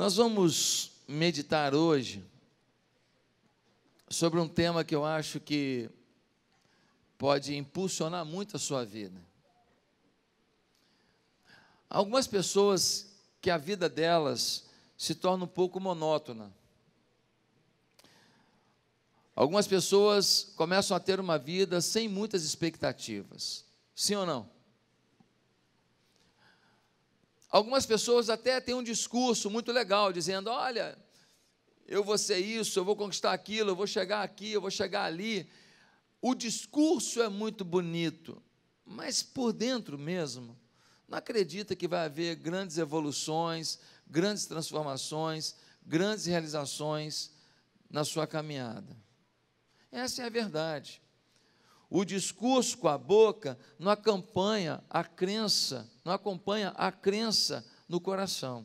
Nós vamos meditar hoje sobre um tema que eu acho que pode impulsionar muito a sua vida. Algumas pessoas que a vida delas se torna um pouco monótona. Algumas pessoas começam a ter uma vida sem muitas expectativas. Sim ou não? Algumas pessoas até têm um discurso muito legal, dizendo: olha, eu vou ser isso, eu vou conquistar aquilo, eu vou chegar aqui, eu vou chegar ali. O discurso é muito bonito, mas por dentro mesmo, não acredita que vai haver grandes evoluções, grandes transformações, grandes realizações na sua caminhada. Essa é a verdade. O discurso com a boca não acompanha a crença, não acompanha a crença no coração.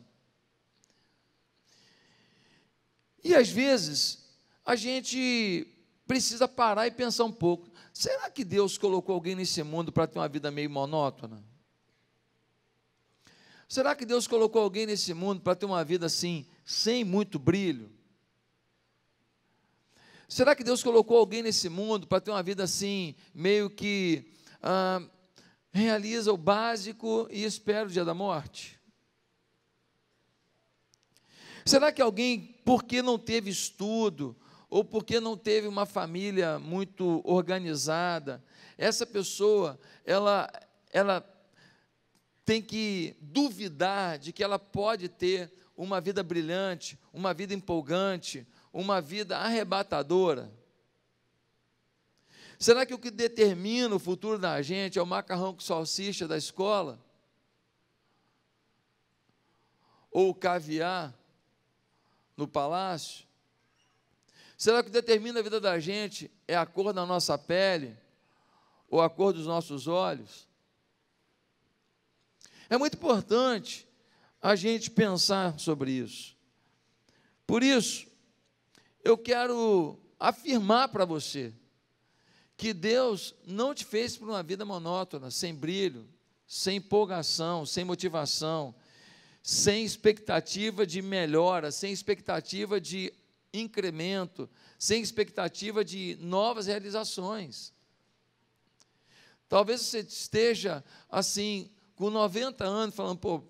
E às vezes a gente precisa parar e pensar um pouco. Será que Deus colocou alguém nesse mundo para ter uma vida meio monótona? Será que Deus colocou alguém nesse mundo para ter uma vida assim, sem muito brilho? Será que Deus colocou alguém nesse mundo para ter uma vida assim, meio que ah, realiza o básico e espera o dia da morte? Será que alguém, porque não teve estudo, ou porque não teve uma família muito organizada, essa pessoa, ela, ela tem que duvidar de que ela pode ter uma vida brilhante, uma vida empolgante, uma vida arrebatadora? Será que o que determina o futuro da gente é o macarrão com salsicha da escola? Ou o caviar no palácio? Será que o que determina a vida da gente é a cor da nossa pele? Ou a cor dos nossos olhos? É muito importante a gente pensar sobre isso. Por isso, eu quero afirmar para você que Deus não te fez para uma vida monótona, sem brilho, sem empolgação, sem motivação, sem expectativa de melhora, sem expectativa de incremento, sem expectativa de novas realizações. Talvez você esteja assim, com 90 anos, falando, pô,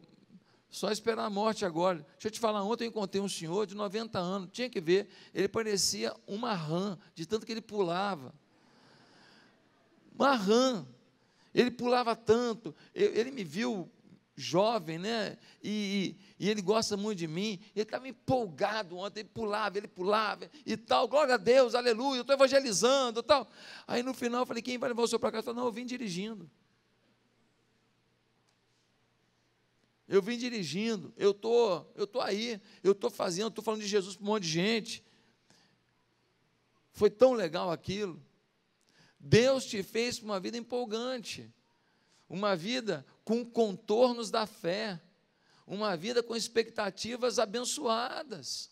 só esperar a morte agora. Deixa eu te falar, ontem eu encontrei um senhor de 90 anos, tinha que ver, ele parecia uma rã, de tanto que ele pulava. Uma rã. Ele pulava tanto, ele me viu jovem, né? E, e, e, ele gosta muito de mim. Ele estava empolgado ontem, ele pulava, ele pulava e tal. Glória a Deus, aleluia, eu estou evangelizando tal. Aí no final eu falei: quem vai levar o senhor para casa? Ele falou: não, eu vim dirigindo. Eu vim dirigindo, eu tô, eu tô aí, eu tô fazendo, estou falando de Jesus para um monte de gente. Foi tão legal aquilo. Deus te fez uma vida empolgante, uma vida com contornos da fé, uma vida com expectativas abençoadas.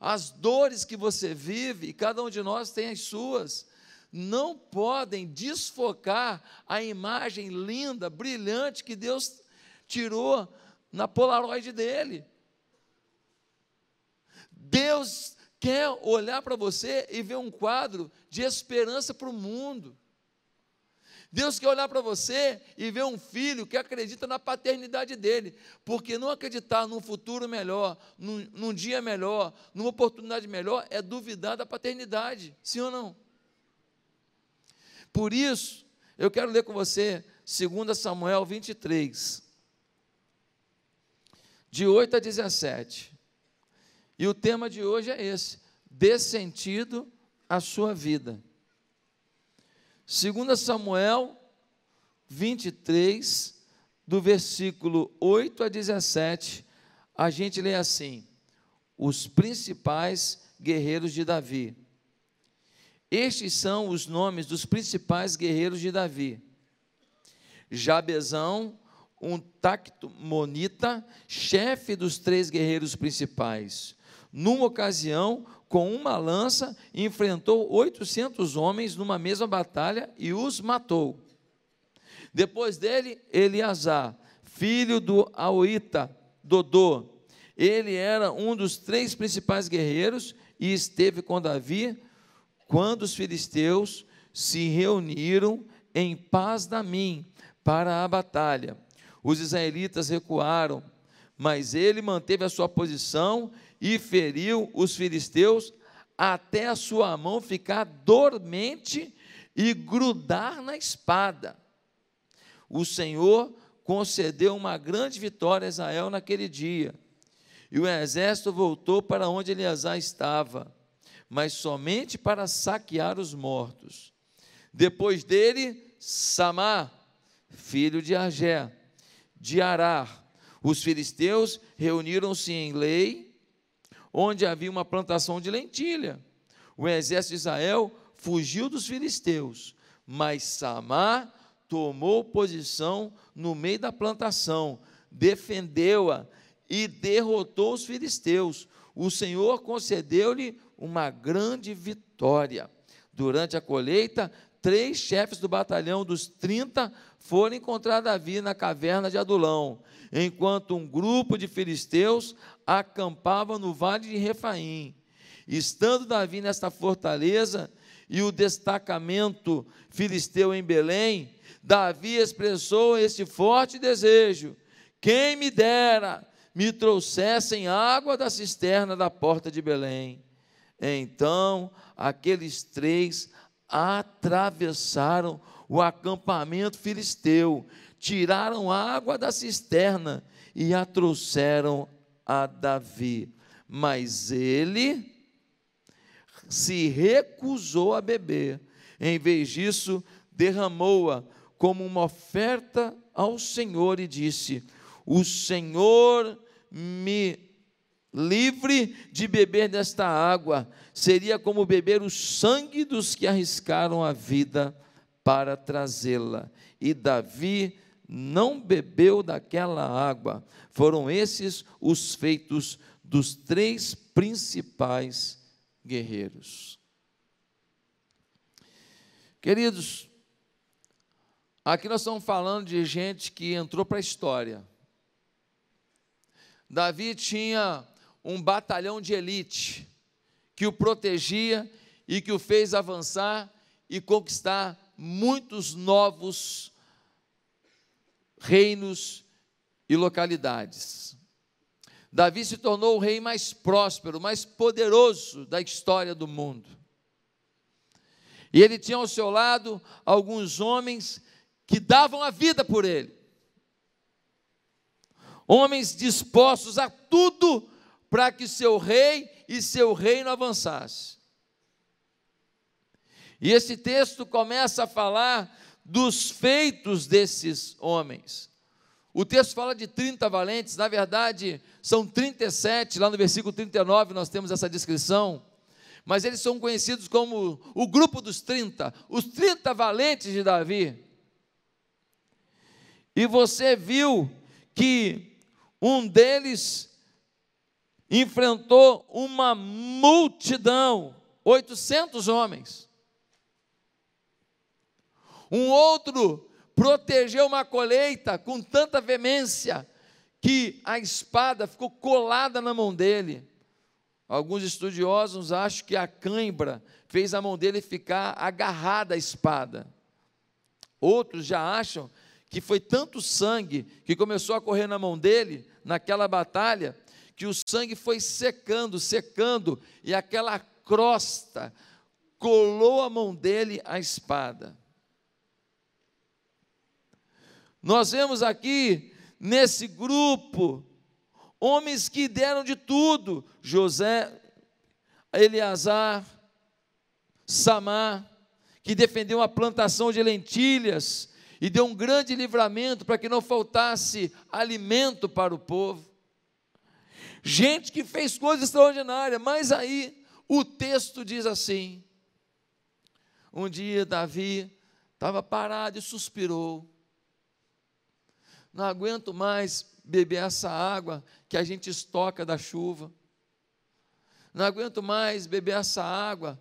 As dores que você vive, e cada um de nós tem as suas, não podem desfocar a imagem linda, brilhante que Deus tirou na Polaroid dele. Deus quer olhar para você e ver um quadro de esperança para o mundo. Deus quer olhar para você e ver um filho que acredita na paternidade dele, porque não acreditar num futuro melhor, num, num, dia melhor, numa oportunidade melhor, é duvidar da paternidade, sim ou não? Por isso, eu quero ler com você 2 Samuel 23 de 8 a 17. E o tema de hoje é esse: dê sentido à sua vida. 2 Samuel 23, do versículo 8 a 17, a gente lê assim: Os principais guerreiros de Davi. Estes são os nomes dos principais guerreiros de Davi: Jabezão, um tactomonita, chefe dos três guerreiros principais. Numa ocasião, com uma lança, enfrentou 800 homens numa mesma batalha e os matou. Depois dele, Eleazar, filho do Auita, Dodô. Ele era um dos três principais guerreiros e esteve com Davi quando os filisteus se reuniram em paz da mim para a batalha. Os israelitas recuaram, mas ele manteve a sua posição e feriu os filisteus até a sua mão ficar dormente e grudar na espada. O Senhor concedeu uma grande vitória a Israel naquele dia. E o exército voltou para onde Eleazar estava, mas somente para saquear os mortos. Depois dele, Samar, filho de Agé, de Arar. Os filisteus reuniram-se em Lei onde havia uma plantação de lentilha. O exército de Israel fugiu dos filisteus, mas Samar tomou posição no meio da plantação, defendeu-a e derrotou os filisteus. O Senhor concedeu-lhe uma grande vitória. Durante a colheita, três chefes do batalhão dos 30 foram encontrar Davi na caverna de Adulão, enquanto um grupo de filisteus acampava no vale de Refaim. Estando Davi nesta fortaleza e o destacamento filisteu em Belém, Davi expressou esse forte desejo: quem me dera me trouxessem água da cisterna da porta de Belém. Então aqueles três atravessaram o acampamento filisteu, tiraram água da cisterna e a trouxeram a Davi. Mas ele se recusou a beber. Em vez disso, derramou-a como uma oferta ao Senhor e disse: O Senhor me livre de beber desta água, seria como beber o sangue dos que arriscaram a vida para trazê-la. E Davi não bebeu daquela água. Foram esses os feitos dos três principais guerreiros. Queridos, aqui nós estamos falando de gente que entrou para a história. Davi tinha um batalhão de elite que o protegia e que o fez avançar e conquistar muitos novos reinos e localidades. Davi se tornou o rei mais próspero, mais poderoso da história do mundo. E ele tinha ao seu lado alguns homens que davam a vida por ele. Homens dispostos a tudo para que seu rei e seu reino avançasse. E esse texto começa a falar dos feitos desses homens. O texto fala de 30 valentes, na verdade, são 37, lá no versículo 39 nós temos essa descrição, mas eles são conhecidos como o grupo dos 30, os 30 valentes de Davi. E você viu que um deles enfrentou uma multidão, 800 homens. Um outro protegeu uma colheita com tanta veemência que a espada ficou colada na mão dele. Alguns estudiosos acham que a cãibra fez a mão dele ficar agarrada à espada. Outros já acham que foi tanto sangue que começou a correr na mão dele, naquela batalha, que o sangue foi secando, secando, e aquela crosta colou a mão dele à espada. Nós vemos aqui nesse grupo homens que deram de tudo: José, Eleazar, Samar, que defendeu a plantação de lentilhas e deu um grande livramento para que não faltasse alimento para o povo. Gente que fez coisas extraordinárias, mas aí o texto diz assim: um dia Davi estava parado e suspirou não aguento mais beber essa água que a gente estoca da chuva. Não aguento mais beber essa água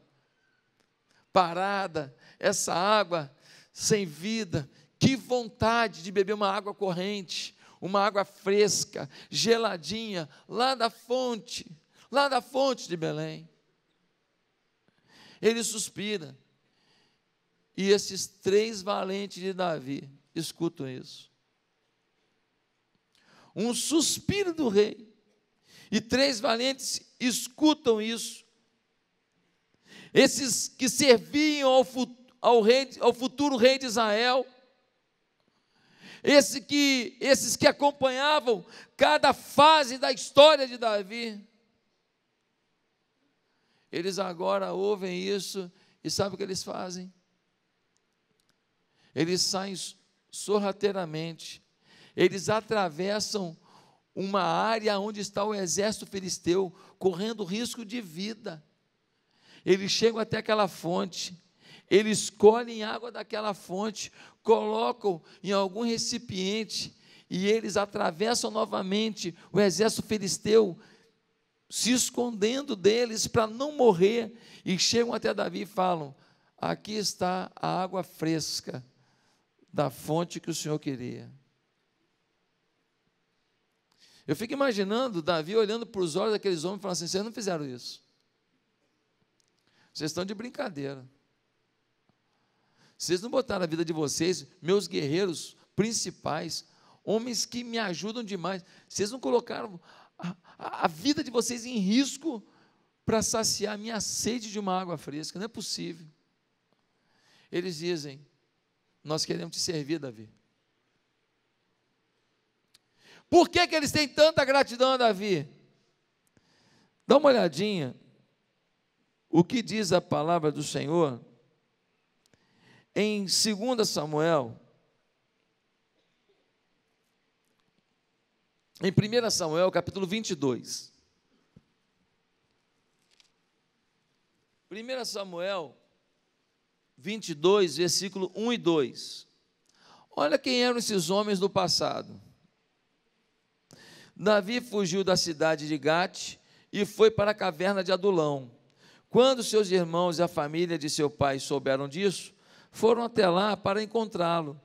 parada, essa água sem vida. Que vontade de beber uma água corrente, uma água fresca, geladinha, lá da fonte, lá da fonte de Belém. Ele suspira. E esses três valentes de Davi escutam isso. Um suspiro do rei. E três valentes escutam isso. Esses que serviam ao, ao, rei, ao futuro rei de Israel, esse que, esses que acompanhavam cada fase da história de Davi, eles agora ouvem isso e sabem o que eles fazem? Eles saem sorrateiramente, eles atravessam uma área onde está o exército filisteu, correndo risco de vida. Eles chegam até aquela fonte, eles colhem água daquela fonte, colocam em algum recipiente e eles atravessam novamente o exército filisteu, se escondendo deles para não morrer, e chegam até Davi e falam: Aqui está a água fresca da fonte que o Senhor queria. Eu fico imaginando Davi olhando para os olhos daqueles homens e falando assim: vocês não fizeram isso. Vocês estão de brincadeira. Vocês não botaram a vida de vocês, meus guerreiros principais, homens que me ajudam demais, vocês não colocaram a, a, a vida de vocês em risco para saciar a minha sede de uma água fresca. Não é possível. Eles dizem: Nós queremos te servir, Davi. Por que, que eles têm tanta gratidão a Davi? Dá uma olhadinha o que diz a palavra do Senhor em 2 Samuel, em 1 Samuel, capítulo 22. 1 Samuel 22, versículo 1 e 2. Olha quem eram esses homens do passado. Davi fugiu da cidade de Gate e foi para a caverna de Adulão. Quando seus irmãos e a família de seu pai souberam disso, foram até lá para encontrá-lo.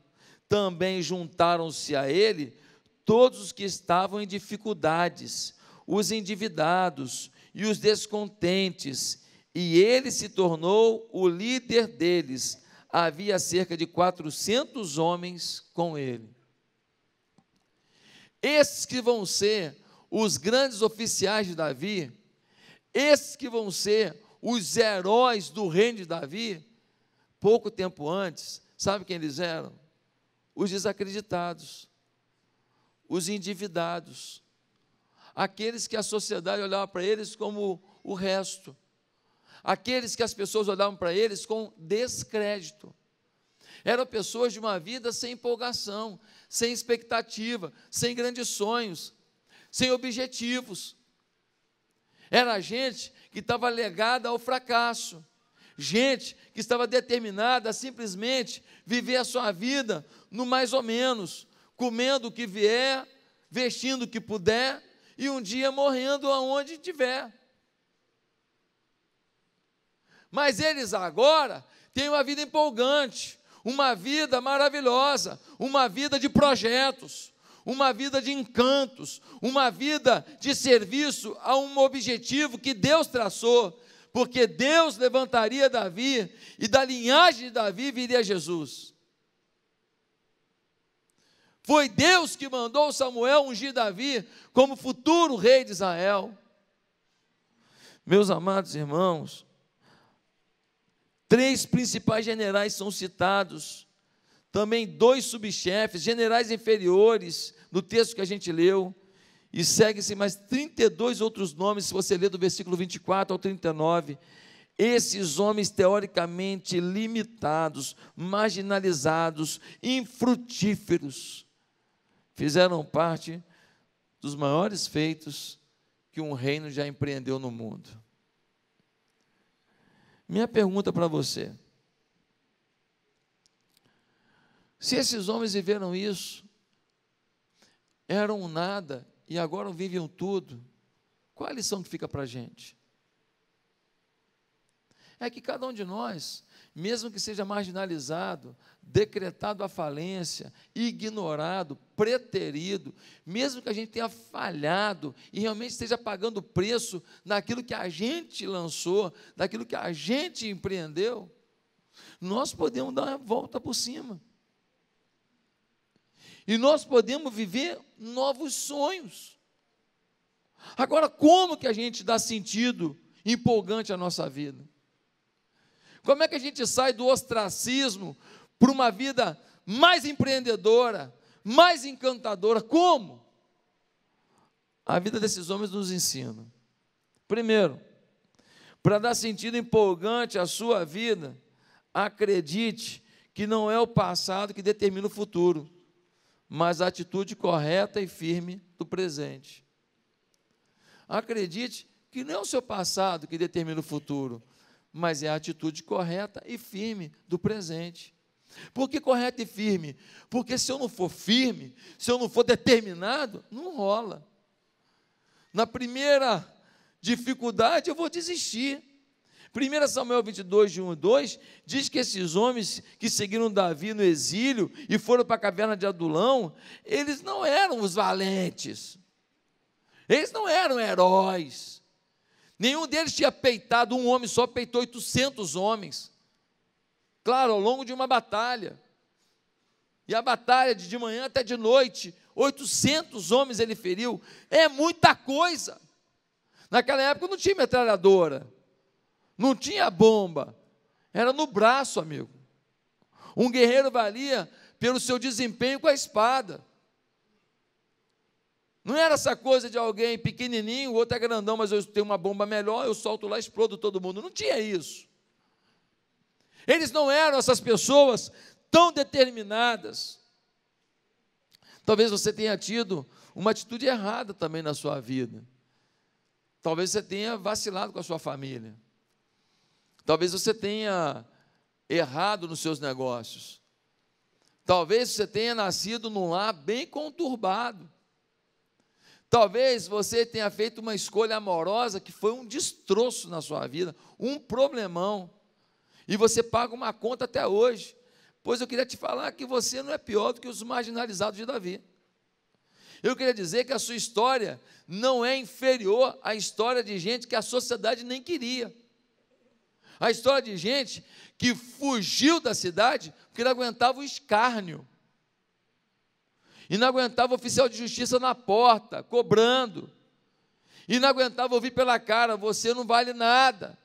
Também juntaram-se a ele todos os que estavam em dificuldades, os endividados e os descontentes, e ele se tornou o líder deles. Havia cerca de 400 homens com ele. Esses que vão ser os grandes oficiais de Davi, esses que vão ser os heróis do reino de Davi, pouco tempo antes, sabe quem eles eram? Os desacreditados, os endividados, aqueles que a sociedade olhava para eles como o resto, aqueles que as pessoas olhavam para eles com descrédito. Eram pessoas de uma vida sem empolgação, sem expectativa, sem grandes sonhos, sem objetivos. Era gente que estava legada ao fracasso, gente que estava determinada a simplesmente viver a sua vida no mais ou menos, comendo o que vier, vestindo o que puder e um dia morrendo aonde tiver. Mas eles agora têm uma vida empolgante, uma vida maravilhosa, uma vida de projetos, uma vida de encantos, uma vida de serviço a um objetivo que Deus traçou, porque Deus levantaria Davi e da linhagem de Davi viria Jesus. Foi Deus que mandou Samuel ungir Davi como futuro rei de Israel. Meus amados irmãos, três principais generais são citados, também dois subchefes, generais inferiores, no texto que a gente leu, e segue-se mais 32 outros nomes, se você ler do versículo 24 ao 39. Esses homens teoricamente limitados, marginalizados, infrutíferos, fizeram parte dos maiores feitos que um reino já empreendeu no mundo. Minha pergunta para você: se esses homens viveram isso, eram nada e agora vivem tudo, qual a lição que fica para a gente? É que cada um de nós, mesmo que seja marginalizado, decretado a falência, ignorado, preterido, mesmo que a gente tenha falhado e realmente esteja pagando preço naquilo que a gente lançou, daquilo que a gente empreendeu, nós podemos dar uma volta por cima. E nós podemos viver novos sonhos. Agora, como que a gente dá sentido empolgante à nossa vida? Como é que a gente sai do ostracismo para uma vida mais empreendedora, mais encantadora? Como? A vida desses homens nos ensina. Primeiro, para dar sentido empolgante à sua vida, acredite que não é o passado que determina o futuro, mas a atitude correta e firme do presente. Acredite que não é o seu passado que determina o futuro, mas é a atitude correta e firme do presente. Por que correta e firme? Porque se eu não for firme, se eu não for determinado, não rola. Na primeira dificuldade, eu vou desistir. 1 Samuel 22, de 1 e 2, diz que esses homens que seguiram Davi no exílio e foram para a caverna de Adulão, eles não eram os valentes, eles não eram heróis, Nenhum deles tinha peitado um homem só, peitou 800 homens. Claro, ao longo de uma batalha. E a batalha de, de manhã até de noite, 800 homens ele feriu. É muita coisa. Naquela época não tinha metralhadora, não tinha bomba, era no braço, amigo. Um guerreiro valia pelo seu desempenho com a espada. Não era essa coisa de alguém pequenininho, o outro é grandão, mas eu tenho uma bomba melhor, eu solto lá, explodo todo mundo. Não tinha isso. Eles não eram essas pessoas tão determinadas. Talvez você tenha tido uma atitude errada também na sua vida. Talvez você tenha vacilado com a sua família. Talvez você tenha errado nos seus negócios. Talvez você tenha nascido num lar bem conturbado. Talvez você tenha feito uma escolha amorosa que foi um destroço na sua vida, um problemão, e você paga uma conta até hoje. Pois eu queria te falar que você não é pior do que os marginalizados de Davi. Eu queria dizer que a sua história não é inferior à história de gente que a sociedade nem queria. A história de gente que fugiu da cidade porque não aguentava o escárnio e não aguentava o oficial de justiça na porta, cobrando, e não aguentava ouvir pela cara: você não vale nada.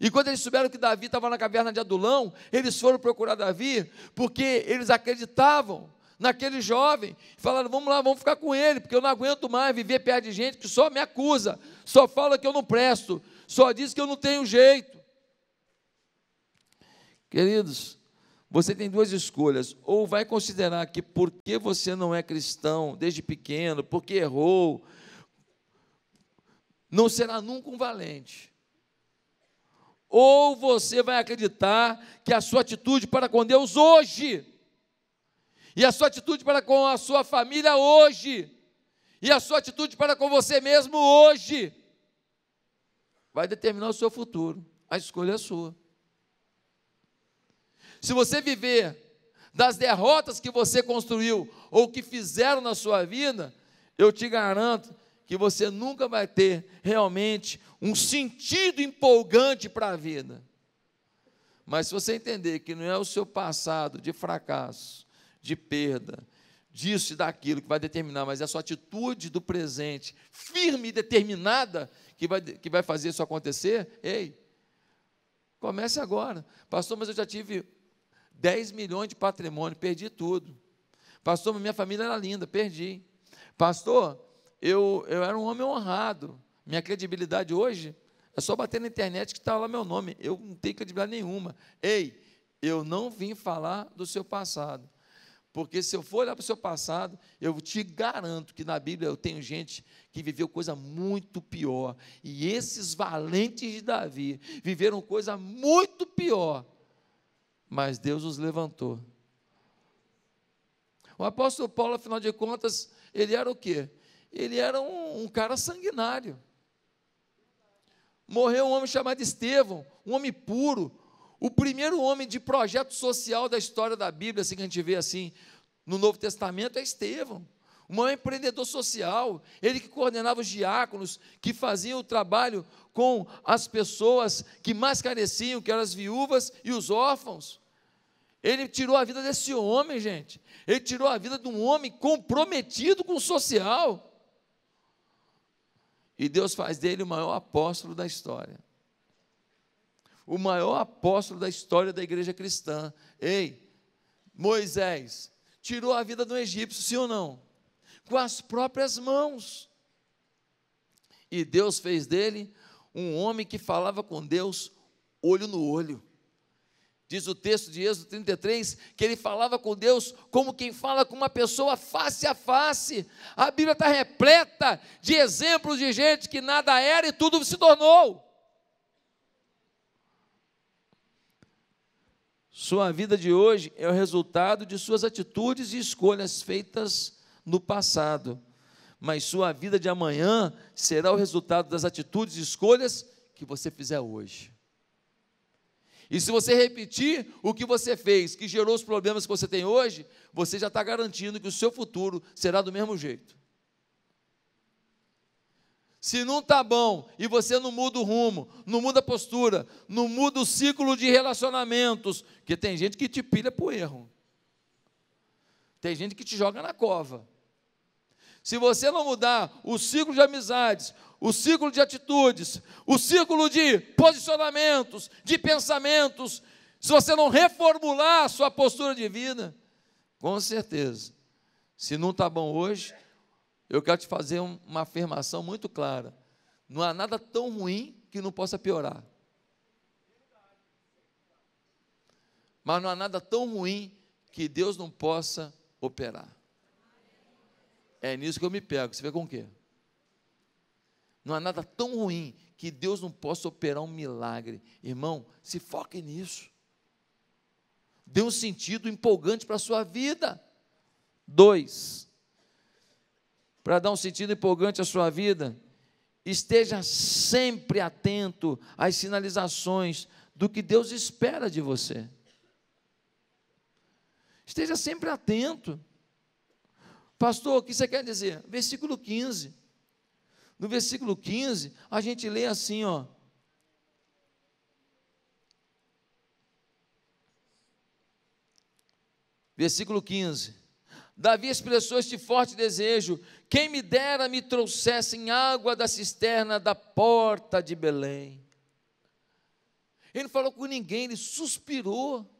E quando eles souberam que Davi estava na caverna de Adulão, eles foram procurar Davi, porque eles acreditavam naquele jovem, falaram: vamos lá, vamos ficar com ele, porque eu não aguento mais viver perto de gente que só me acusa, só fala que eu não presto, só diz que eu não tenho jeito. Queridos, você tem duas escolhas. Ou vai considerar que porque você não é cristão desde pequeno, porque errou, não será nunca um valente. Ou você vai acreditar que a sua atitude para com Deus hoje, e a sua atitude para com a sua família hoje, e a sua atitude para com você mesmo hoje, vai determinar o seu futuro. A escolha é sua. Se você viver das derrotas que você construiu ou que fizeram na sua vida, eu te garanto que você nunca vai ter realmente um sentido empolgante para a vida. Mas se você entender que não é o seu passado de fracasso, de perda, disso e daquilo que vai determinar, mas é a sua atitude do presente, firme e determinada, que vai, que vai fazer isso acontecer, ei, comece agora. Pastor, mas eu já tive 10 milhões de patrimônio, perdi tudo. Pastor, minha família era linda, perdi. Pastor, eu, eu era um homem honrado. Minha credibilidade hoje é só bater na internet que está lá meu nome. Eu não tenho credibilidade nenhuma. Ei, eu não vim falar do seu passado. Porque se eu for olhar para o seu passado, eu te garanto que na Bíblia eu tenho gente que viveu coisa muito pior. E esses valentes de Davi viveram coisa muito pior mas Deus os levantou. O apóstolo Paulo, afinal de contas, ele era o quê? Ele era um, um cara sanguinário. Morreu um homem chamado Estevão, um homem puro, o primeiro homem de projeto social da história da Bíblia, assim que a gente vê assim no Novo Testamento, é Estevão. O maior empreendedor social, ele que coordenava os diáconos, que faziam o trabalho com as pessoas que mais careciam, que eram as viúvas e os órfãos. Ele tirou a vida desse homem, gente. Ele tirou a vida de um homem comprometido com o social. E Deus faz dele o maior apóstolo da história. O maior apóstolo da história da igreja cristã. Ei, Moisés tirou a vida do egípcio, sim ou não? Com as próprias mãos. E Deus fez dele um homem que falava com Deus olho no olho. Diz o texto de Êxodo 33 que ele falava com Deus como quem fala com uma pessoa face a face. A Bíblia está repleta de exemplos de gente que nada era e tudo se tornou. Sua vida de hoje é o resultado de suas atitudes e escolhas feitas no passado, mas sua vida de amanhã será o resultado das atitudes e escolhas que você fizer hoje. E se você repetir o que você fez, que gerou os problemas que você tem hoje, você já está garantindo que o seu futuro será do mesmo jeito. Se não está bom e você não muda o rumo, não muda a postura, não muda o ciclo de relacionamentos, porque tem gente que te pilha para o erro, tem gente que te joga na cova. Se você não mudar o ciclo de amizades, o ciclo de atitudes, o ciclo de posicionamentos, de pensamentos, se você não reformular a sua postura de vida, com certeza, se não está bom hoje, eu quero te fazer uma afirmação muito clara: não há nada tão ruim que não possa piorar. Mas não há nada tão ruim que Deus não possa operar. É nisso que eu me pego. Você vê com o quê? Não há nada tão ruim que Deus não possa operar um milagre. Irmão, se foque nisso. Dê um sentido empolgante para a sua vida. Dois, para dar um sentido empolgante à sua vida, esteja sempre atento às sinalizações do que Deus espera de você. Esteja sempre atento. Pastor, o que você quer dizer? Versículo 15. No versículo 15, a gente lê assim, ó. Versículo 15. Davi expressou este forte desejo: quem me dera me trouxessem água da cisterna da porta de Belém. Ele não falou com ninguém, ele suspirou.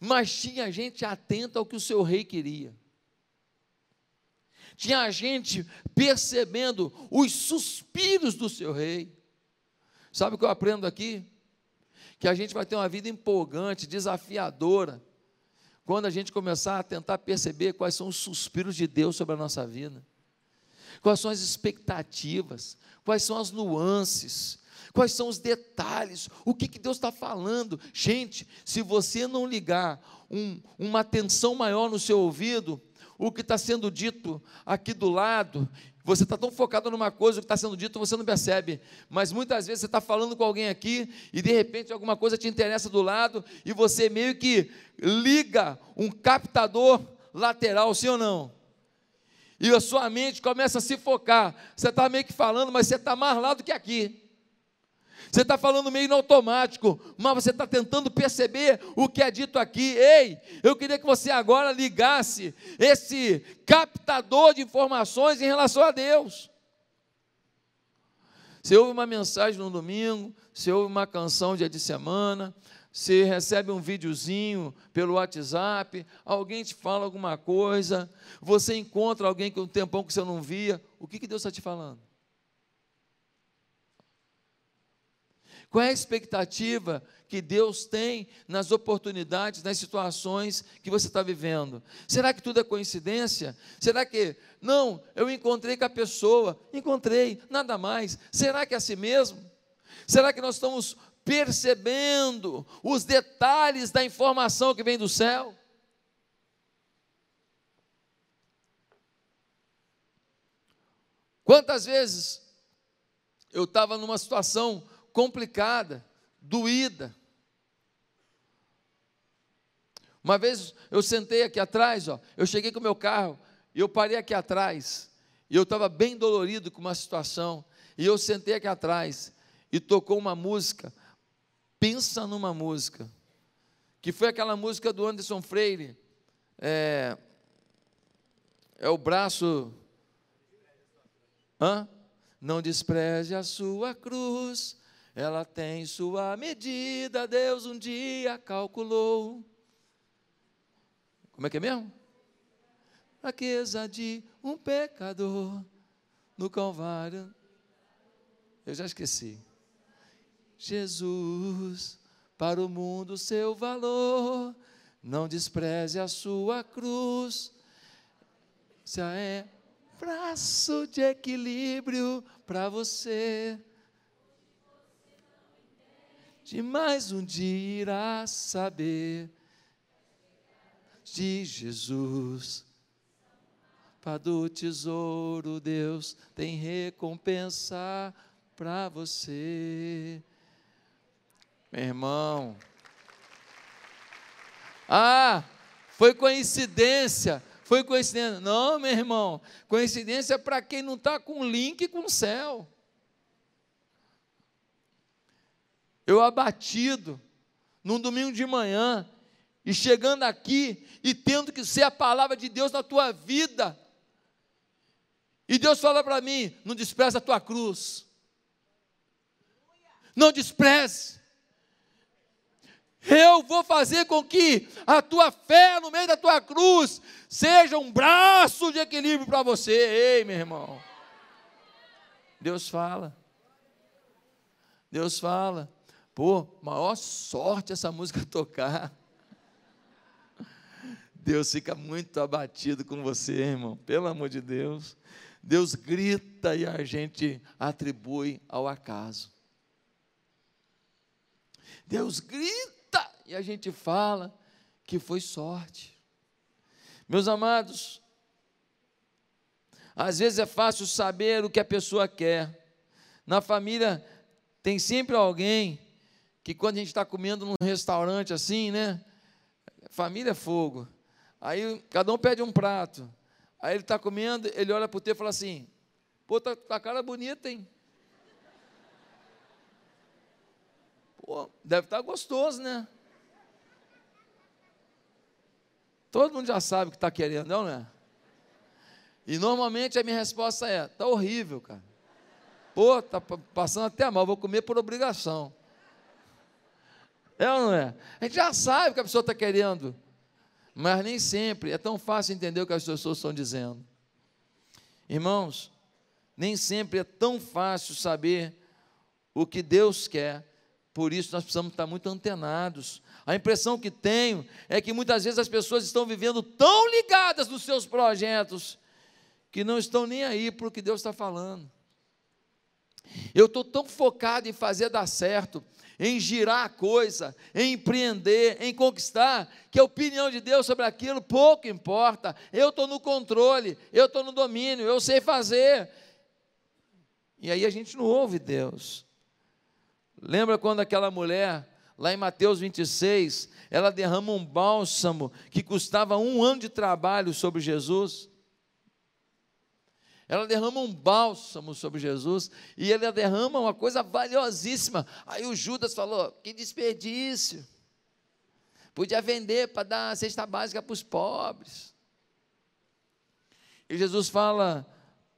Mas tinha gente atenta ao que o seu rei queria. Tinha gente percebendo os suspiros do seu rei. Sabe o que eu aprendo aqui? Que a gente vai ter uma vida empolgante, desafiadora, quando a gente começar a tentar perceber quais são os suspiros de Deus sobre a nossa vida. Quais são as expectativas, quais são as nuances, quais são os detalhes, o que, que Deus está falando. Gente, se você não ligar um, uma atenção maior no seu ouvido, o que está sendo dito aqui do lado, você está tão focado numa coisa, o que está sendo dito, você não percebe. Mas muitas vezes você está falando com alguém aqui e de repente alguma coisa te interessa do lado e você meio que liga um captador lateral, sim ou não? E a sua mente começa a se focar. Você está meio que falando, mas você está mais lá do que aqui. Você está falando meio no automático, mas você está tentando perceber o que é dito aqui. Ei, eu queria que você agora ligasse esse captador de informações em relação a Deus. Você ouve uma mensagem no domingo, você ouve uma canção dia de semana, você recebe um videozinho pelo WhatsApp, alguém te fala alguma coisa, você encontra alguém que um tempão que você não via, o que, que Deus está te falando? Qual é a expectativa que Deus tem nas oportunidades, nas situações que você está vivendo? Será que tudo é coincidência? Será que, não, eu encontrei com a pessoa, encontrei, nada mais. Será que é assim mesmo? Será que nós estamos percebendo os detalhes da informação que vem do céu? Quantas vezes eu estava numa situação complicada, doída, Uma vez eu sentei aqui atrás, ó, eu cheguei com o meu carro e eu parei aqui atrás. E eu estava bem dolorido com uma situação. E eu sentei aqui atrás e tocou uma música. Pensa numa música. Que foi aquela música do Anderson Freire. É, é o braço. Hã? Não despreze a sua cruz, ela tem sua medida, Deus um dia calculou. Como é que é mesmo? Fraqueza de um pecador no Calvário. Eu já esqueci. Jesus, para o mundo seu valor, não despreze a sua cruz. Se é braço de equilíbrio para você. De mais um dia irá saber de Jesus. Para do tesouro Deus tem recompensa para você. Meu irmão. Ah, foi coincidência foi coincidência. Não, meu irmão. Coincidência para quem não está com link com o céu. Eu abatido, num domingo de manhã, e chegando aqui e tendo que ser a palavra de Deus na tua vida. E Deus fala para mim: não despreza a tua cruz. Não despreze. Eu vou fazer com que a tua fé no meio da tua cruz seja um braço de equilíbrio para você. Ei, meu irmão. Deus fala. Deus fala. Pô, maior sorte essa música tocar. Deus fica muito abatido com você, irmão. Pelo amor de Deus. Deus grita e a gente atribui ao acaso. Deus grita e a gente fala que foi sorte. Meus amados, às vezes é fácil saber o que a pessoa quer. Na família tem sempre alguém que quando a gente está comendo num restaurante assim, né? Família é fogo. Aí cada um pede um prato. Aí ele está comendo, ele olha para o teu e fala assim: Pô, tá a cara bonita, hein? Pô, deve estar tá gostoso, né? Todo mundo já sabe o que está querendo, não é? E normalmente a minha resposta é: está horrível, cara. Pô, está passando até mal, vou comer por obrigação. É ou não é? A gente já sabe o que a pessoa está querendo, mas nem sempre é tão fácil entender o que as pessoas estão dizendo. Irmãos, nem sempre é tão fácil saber o que Deus quer, por isso nós precisamos estar muito antenados a impressão que tenho é que muitas vezes as pessoas estão vivendo tão ligadas nos seus projetos que não estão nem aí para o que Deus está falando. Eu estou tão focado em fazer dar certo, em girar a coisa, em empreender, em conquistar, que a opinião de Deus sobre aquilo pouco importa. Eu estou no controle, eu estou no domínio, eu sei fazer. E aí a gente não ouve Deus. Lembra quando aquela mulher lá em Mateus 26, ela derrama um bálsamo que custava um ano de trabalho sobre Jesus. Ela derrama um bálsamo sobre Jesus e ela derrama uma coisa valiosíssima. Aí o Judas falou: que desperdício. Podia vender para dar a cesta básica para os pobres. E Jesus fala: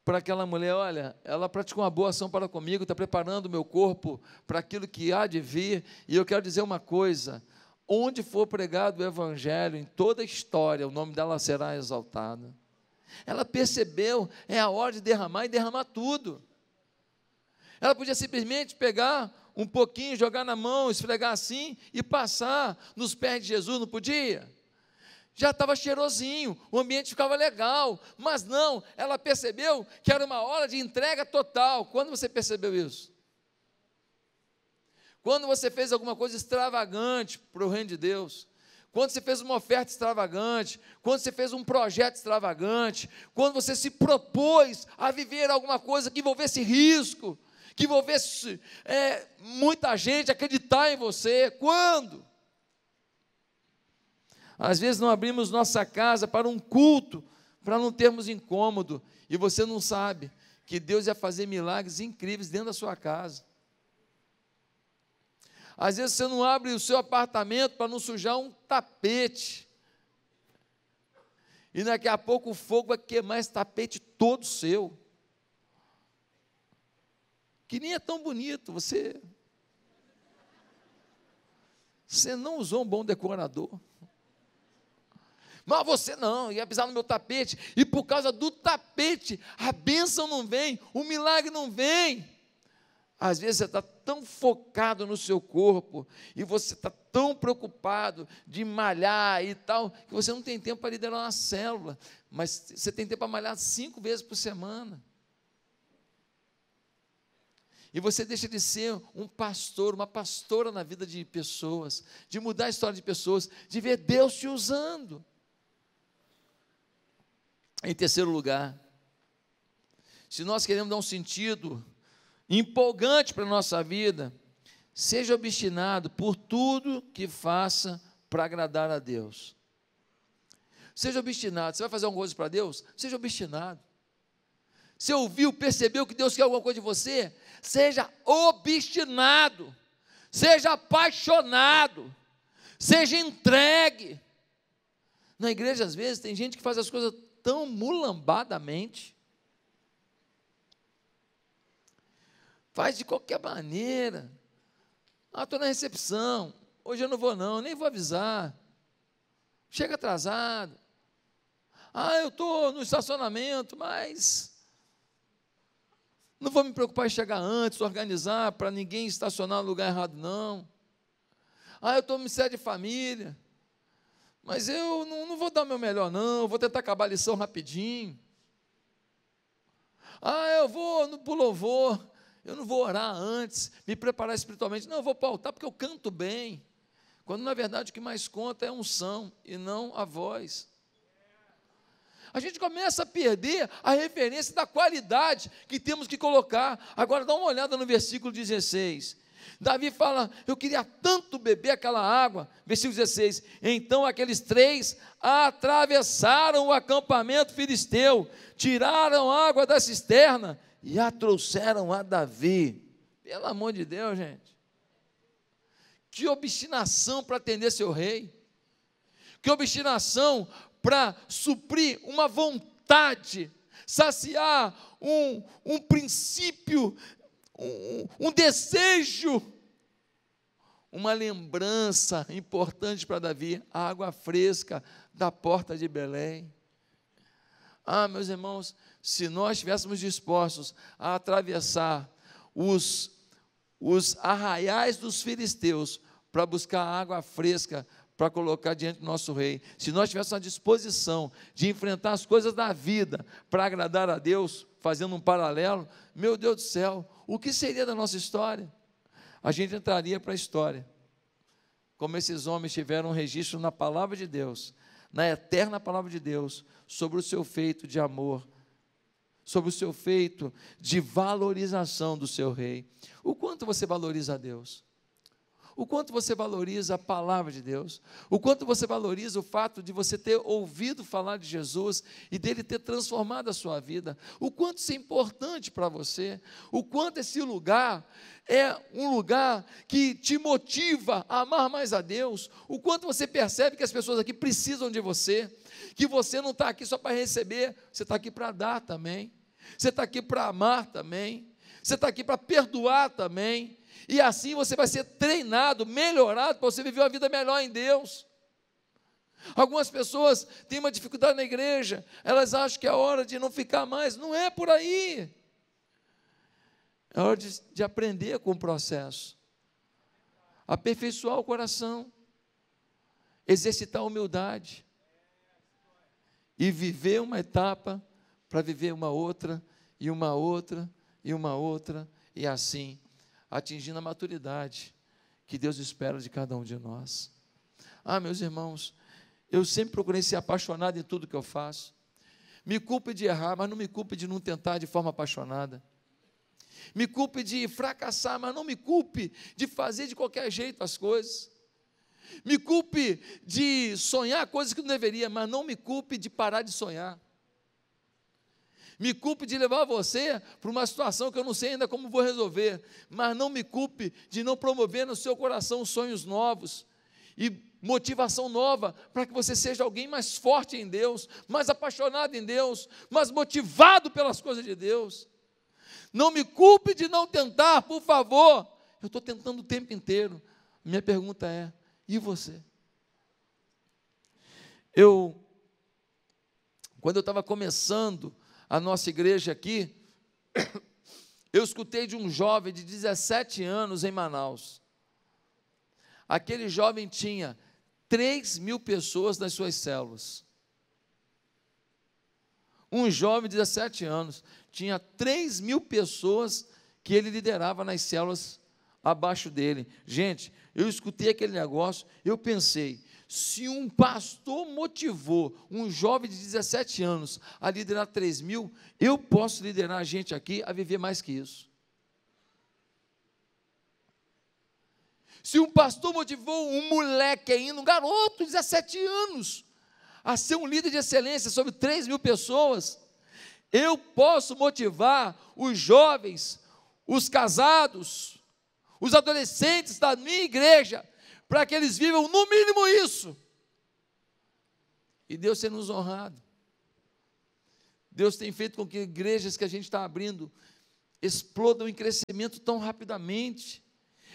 para aquela mulher: olha, ela praticou uma boa ação para comigo, está preparando o meu corpo para aquilo que há de vir, e eu quero dizer uma coisa: onde for pregado o Evangelho, em toda a história, o nome dela será exaltado. Ela percebeu, é a hora de derramar e derramar tudo. Ela podia simplesmente pegar um pouquinho, jogar na mão, esfregar assim e passar nos pés de Jesus, não podia? já estava cheirosinho, o ambiente ficava legal, mas não, ela percebeu que era uma hora de entrega total. Quando você percebeu isso? Quando você fez alguma coisa extravagante para o reino de Deus, quando você fez uma oferta extravagante, quando você fez um projeto extravagante, quando você se propôs a viver alguma coisa que envolvesse risco, que envolvesse é, muita gente acreditar em você, quando? Às vezes não abrimos nossa casa para um culto, para não termos incômodo, e você não sabe que Deus ia fazer milagres incríveis dentro da sua casa. Às vezes você não abre o seu apartamento para não sujar um tapete. E daqui a pouco o fogo vai queimar esse tapete todo seu. Que nem é tão bonito, você. Você não usou um bom decorador. Mas você não, ia pisar no meu tapete, e por causa do tapete, a bênção não vem, o milagre não vem. Às vezes você está tão focado no seu corpo e você está tão preocupado de malhar e tal, que você não tem tempo para liderar uma célula, mas você tem tempo para malhar cinco vezes por semana. E você deixa de ser um pastor, uma pastora na vida de pessoas, de mudar a história de pessoas, de ver Deus te usando. Em terceiro lugar, se nós queremos dar um sentido empolgante para a nossa vida, seja obstinado por tudo que faça para agradar a Deus. Seja obstinado. Você vai fazer alguma coisa para Deus? Seja obstinado. Você ouviu, percebeu que Deus quer alguma coisa de você? Seja obstinado. Seja apaixonado. Seja entregue. Na igreja, às vezes, tem gente que faz as coisas tão mulambadamente. Faz de qualquer maneira. Ah, estou na recepção. Hoje eu não vou, não, nem vou avisar. Chega atrasado. Ah, eu estou no estacionamento, mas não vou me preocupar em chegar antes, organizar para ninguém estacionar no lugar errado, não. Ah, eu estou no ministério de família, mas eu não, não vou dar o meu melhor, não, vou tentar acabar a lição rapidinho. Ah, eu vou no louvor, eu não vou orar antes, me preparar espiritualmente. Não, eu vou pautar porque eu canto bem. Quando na verdade o que mais conta é a unção e não a voz. A gente começa a perder a referência da qualidade que temos que colocar. Agora dá uma olhada no versículo 16. Davi fala: Eu queria tanto beber aquela água. Versículo 16: Então aqueles três atravessaram o acampamento filisteu, tiraram água da cisterna e a trouxeram a Davi. Pelo amor de Deus, gente. Que obstinação para atender seu rei. Que obstinação para suprir uma vontade, saciar um, um princípio, um, um desejo, uma lembrança importante para Davi, a água fresca da porta de Belém. Ah, meus irmãos, se nós estivéssemos dispostos a atravessar os, os arraiais dos filisteus para buscar água fresca para colocar diante do nosso rei, se nós tivéssemos a disposição de enfrentar as coisas da vida para agradar a Deus, fazendo um paralelo, meu Deus do céu, o que seria da nossa história? A gente entraria para a história, como esses homens tiveram um registro na palavra de Deus, na eterna palavra de Deus, sobre o seu feito de amor sobre o seu feito de valorização do seu rei. O quanto você valoriza a Deus? O quanto você valoriza a palavra de Deus? O quanto você valoriza o fato de você ter ouvido falar de Jesus e dele ter transformado a sua vida? O quanto isso é importante para você? O quanto esse lugar é um lugar que te motiva a amar mais a Deus? O quanto você percebe que as pessoas aqui precisam de você? Que você não está aqui só para receber, você está aqui para dar também. Você está aqui para amar também. Você está aqui para perdoar também. E assim você vai ser treinado, melhorado, para você viver uma vida melhor em Deus. Algumas pessoas têm uma dificuldade na igreja, elas acham que é hora de não ficar mais. Não é por aí. É hora de, de aprender com o processo, aperfeiçoar o coração, exercitar a humildade e viver uma etapa para viver uma outra, e uma outra, e uma outra, e assim, atingindo a maturidade que Deus espera de cada um de nós. Ah, meus irmãos, eu sempre procurei ser apaixonado em tudo que eu faço. Me culpe de errar, mas não me culpe de não tentar de forma apaixonada. Me culpe de fracassar, mas não me culpe de fazer de qualquer jeito as coisas. Me culpe de sonhar coisas que não deveria, mas não me culpe de parar de sonhar. Me culpe de levar você para uma situação que eu não sei ainda como vou resolver, mas não me culpe de não promover no seu coração sonhos novos e motivação nova para que você seja alguém mais forte em Deus, mais apaixonado em Deus, mais motivado pelas coisas de Deus. Não me culpe de não tentar, por favor. Eu estou tentando o tempo inteiro. Minha pergunta é: e você? Eu, quando eu estava começando a nossa igreja aqui, eu escutei de um jovem de 17 anos em Manaus. Aquele jovem tinha 3 mil pessoas nas suas células. Um jovem de 17 anos tinha 3 mil pessoas que ele liderava nas células abaixo dele. Gente, eu escutei aquele negócio, eu pensei, se um pastor motivou um jovem de 17 anos a liderar 3 mil, eu posso liderar a gente aqui a viver mais que isso. Se um pastor motivou um moleque ainda, um garoto de 17 anos, a ser um líder de excelência sobre 3 mil pessoas, eu posso motivar os jovens, os casados, os adolescentes da minha igreja para que eles vivam no mínimo isso. E Deus tem nos honrado. Deus tem feito com que igrejas que a gente está abrindo explodam em crescimento tão rapidamente.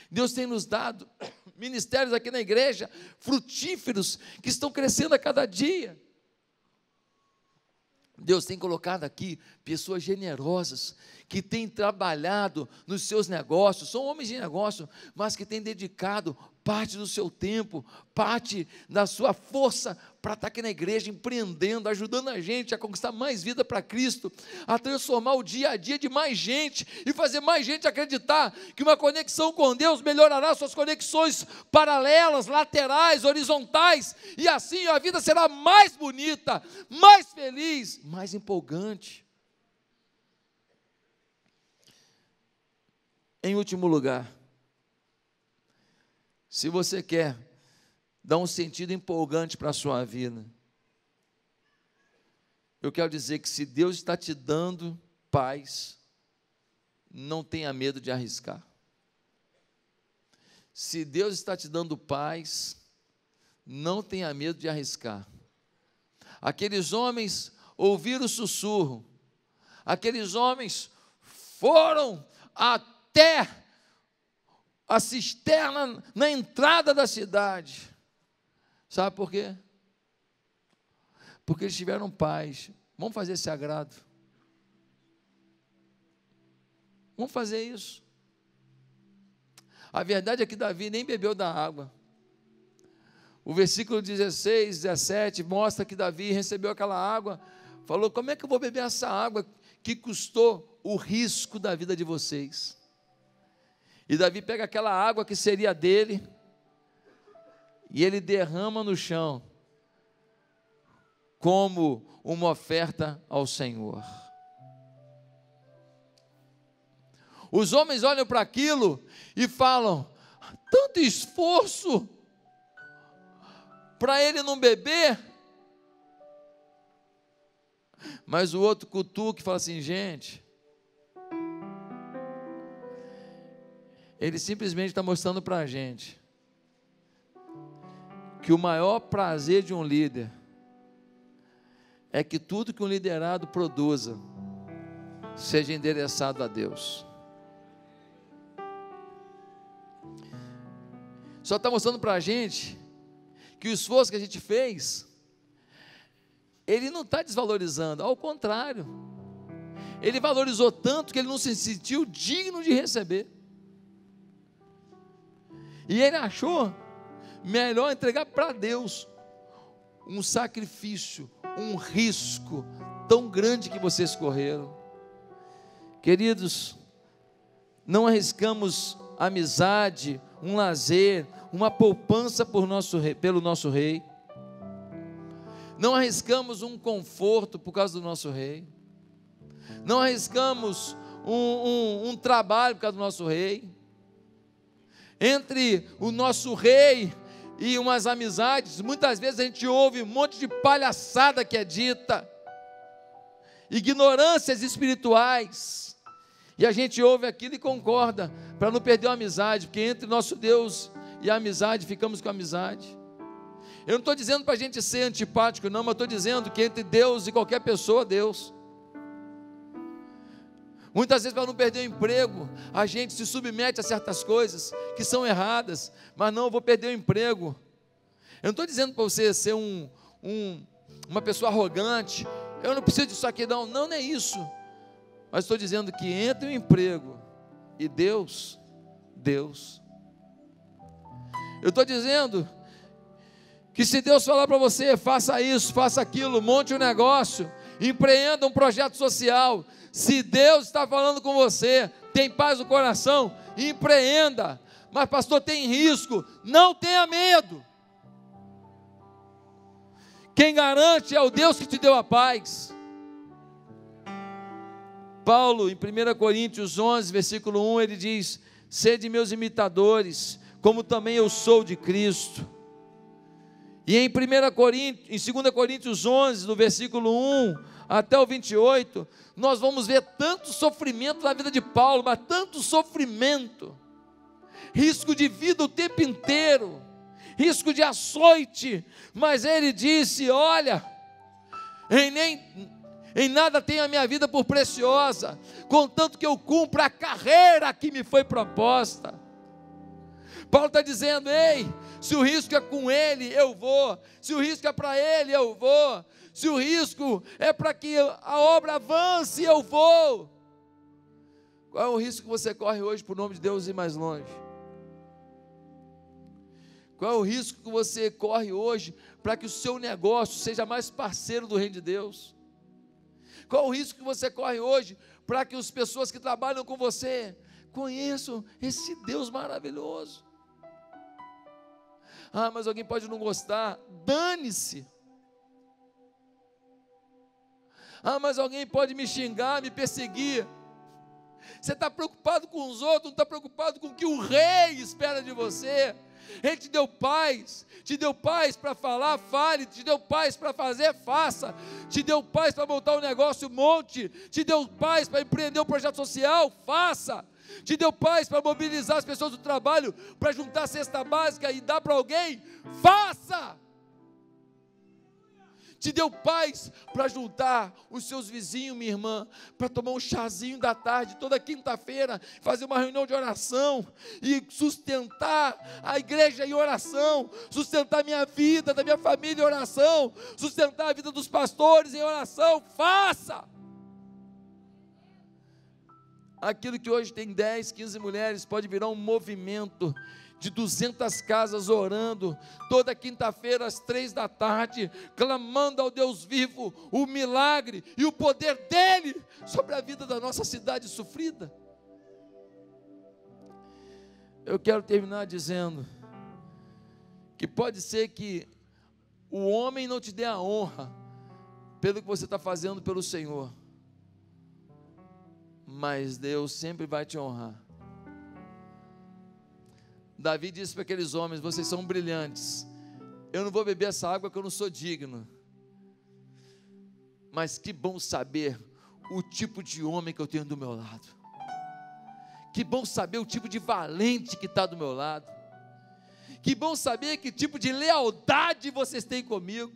Deus tem nos dado ministérios aqui na igreja frutíferos que estão crescendo a cada dia. Deus tem colocado aqui pessoas generosas que têm trabalhado nos seus negócios, são homens de negócio, mas que têm dedicado parte do seu tempo, parte da sua força para estar aqui na igreja empreendendo, ajudando a gente a conquistar mais vida para Cristo, a transformar o dia a dia de mais gente e fazer mais gente acreditar que uma conexão com Deus melhorará suas conexões paralelas, laterais, horizontais, e assim a vida será mais bonita, mais feliz, mais empolgante. Em último lugar, se você quer dar um sentido empolgante para a sua vida, eu quero dizer que se Deus está te dando paz, não tenha medo de arriscar. Se Deus está te dando paz, não tenha medo de arriscar. Aqueles homens ouviram o sussurro, aqueles homens foram até a cisterna na entrada da cidade. Sabe por quê? Porque eles tiveram paz. Vamos fazer esse agrado. Vamos fazer isso. A verdade é que Davi nem bebeu da água. O versículo 16, 17 mostra que Davi recebeu aquela água, falou: Como é que eu vou beber essa água que custou o risco da vida de vocês? E Davi pega aquela água que seria dele e ele derrama no chão como uma oferta ao Senhor. Os homens olham para aquilo e falam: tanto esforço para ele não beber. Mas o outro cutuca e fala assim: gente, Ele simplesmente está mostrando para a gente que o maior prazer de um líder é que tudo que um liderado produza seja endereçado a Deus. Só está mostrando para a gente que o esforço que a gente fez, ele não está desvalorizando, ao contrário, ele valorizou tanto que ele não se sentiu digno de receber. E ele achou melhor entregar para Deus um sacrifício, um risco tão grande que vocês correram. Queridos, não arriscamos amizade, um lazer, uma poupança nosso rei, pelo nosso rei. Não arriscamos um conforto por causa do nosso rei. Não arriscamos um, um, um trabalho por causa do nosso rei entre o nosso rei e umas amizades, muitas vezes a gente ouve um monte de palhaçada que é dita, ignorâncias espirituais, e a gente ouve aquilo e concorda, para não perder a amizade, porque entre nosso Deus e a amizade, ficamos com a amizade. Eu não estou dizendo para a gente ser antipático, não, mas estou dizendo que entre Deus e qualquer pessoa, Deus. Muitas vezes, para não perder o emprego, a gente se submete a certas coisas que são erradas, mas não, eu vou perder o emprego. Eu não estou dizendo para você ser um, um, uma pessoa arrogante, eu não preciso disso aqui, não, não, não é isso. Mas estou dizendo que entre o emprego e Deus, Deus. Eu estou dizendo que se Deus falar para você, faça isso, faça aquilo, monte um negócio, empreenda um projeto social, se Deus está falando com você, tem paz no coração, empreenda. Mas, pastor, tem risco. Não tenha medo. Quem garante é o Deus que te deu a paz. Paulo, em 1 Coríntios 11, versículo 1, ele diz: Sede meus imitadores, como também eu sou de Cristo. E em 1 Coríntios, em 2 Coríntios 11, no versículo 1, até o 28, nós vamos ver tanto sofrimento na vida de Paulo, mas tanto sofrimento, risco de vida o tempo inteiro, risco de açoite, mas ele disse: Olha, em, nem, em nada tenho a minha vida por preciosa, contanto que eu cumpra a carreira que me foi proposta. Paulo está dizendo: Ei, se o risco é com ele, eu vou, se o risco é para ele, eu vou, se o risco é para que a obra avance, eu vou. Qual é o risco que você corre hoje por nome de Deus ir mais longe? Qual é o risco que você corre hoje para que o seu negócio seja mais parceiro do reino de Deus? Qual é o risco que você corre hoje para que as pessoas que trabalham com você conheçam esse Deus maravilhoso? Ah, mas alguém pode não gostar. Dane-se. Ah, mas alguém pode me xingar, me perseguir. Você está preocupado com os outros, não está preocupado com o que o rei espera de você. Ele te deu paz, te deu paz para falar, fale, te deu paz para fazer, faça, te deu paz para montar um negócio, monte, te deu paz para empreender um projeto social, faça, te deu paz para mobilizar as pessoas do trabalho, para juntar a cesta básica e dar para alguém, faça te deu paz para juntar os seus vizinhos, minha irmã, para tomar um chazinho da tarde, toda quinta-feira, fazer uma reunião de oração e sustentar a igreja em oração, sustentar a minha vida, da minha família em oração, sustentar a vida dos pastores em oração. Faça! Aquilo que hoje tem 10, 15 mulheres pode virar um movimento de 200 casas orando, toda quinta-feira às três da tarde, clamando ao Deus vivo o milagre e o poder dele sobre a vida da nossa cidade sofrida. Eu quero terminar dizendo que pode ser que o homem não te dê a honra pelo que você está fazendo pelo Senhor, mas Deus sempre vai te honrar Davi disse para aqueles homens: Vocês são brilhantes. Eu não vou beber essa água que eu não sou digno. Mas que bom saber o tipo de homem que eu tenho do meu lado. Que bom saber o tipo de valente que está do meu lado. Que bom saber que tipo de lealdade vocês têm comigo.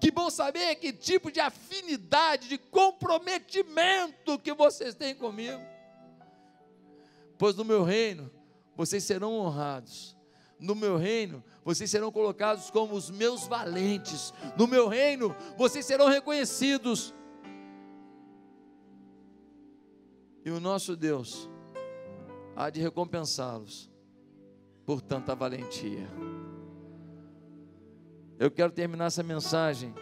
Que bom saber que tipo de afinidade, de comprometimento que vocês têm comigo. Pois no meu reino vocês serão honrados. No meu reino, vocês serão colocados como os meus valentes. No meu reino, vocês serão reconhecidos. E o nosso Deus há de recompensá-los por tanta valentia. Eu quero terminar essa mensagem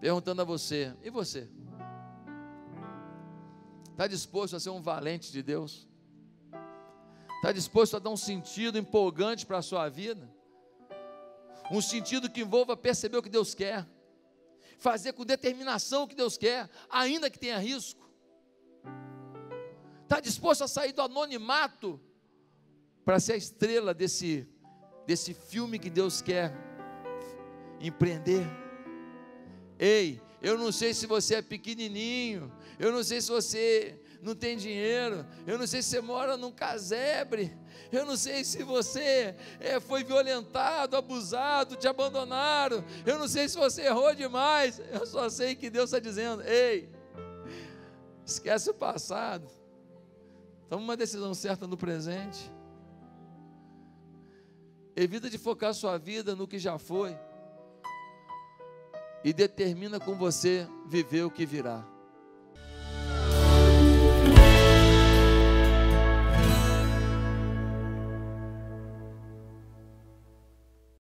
perguntando a você: e você? Está disposto a ser um valente de Deus? Está disposto a dar um sentido empolgante para a sua vida? Um sentido que envolva perceber o que Deus quer, fazer com determinação o que Deus quer, ainda que tenha risco. Está disposto a sair do anonimato para ser a estrela desse, desse filme que Deus quer empreender. Ei, eu não sei se você é pequenininho, eu não sei se você não tem dinheiro, eu não sei se você mora num casebre, eu não sei se você é, foi violentado, abusado, te abandonaram, eu não sei se você errou demais, eu só sei que Deus está dizendo: ei, esquece o passado, toma uma decisão certa no presente, evita de focar sua vida no que já foi, e determina com você viver o que virá.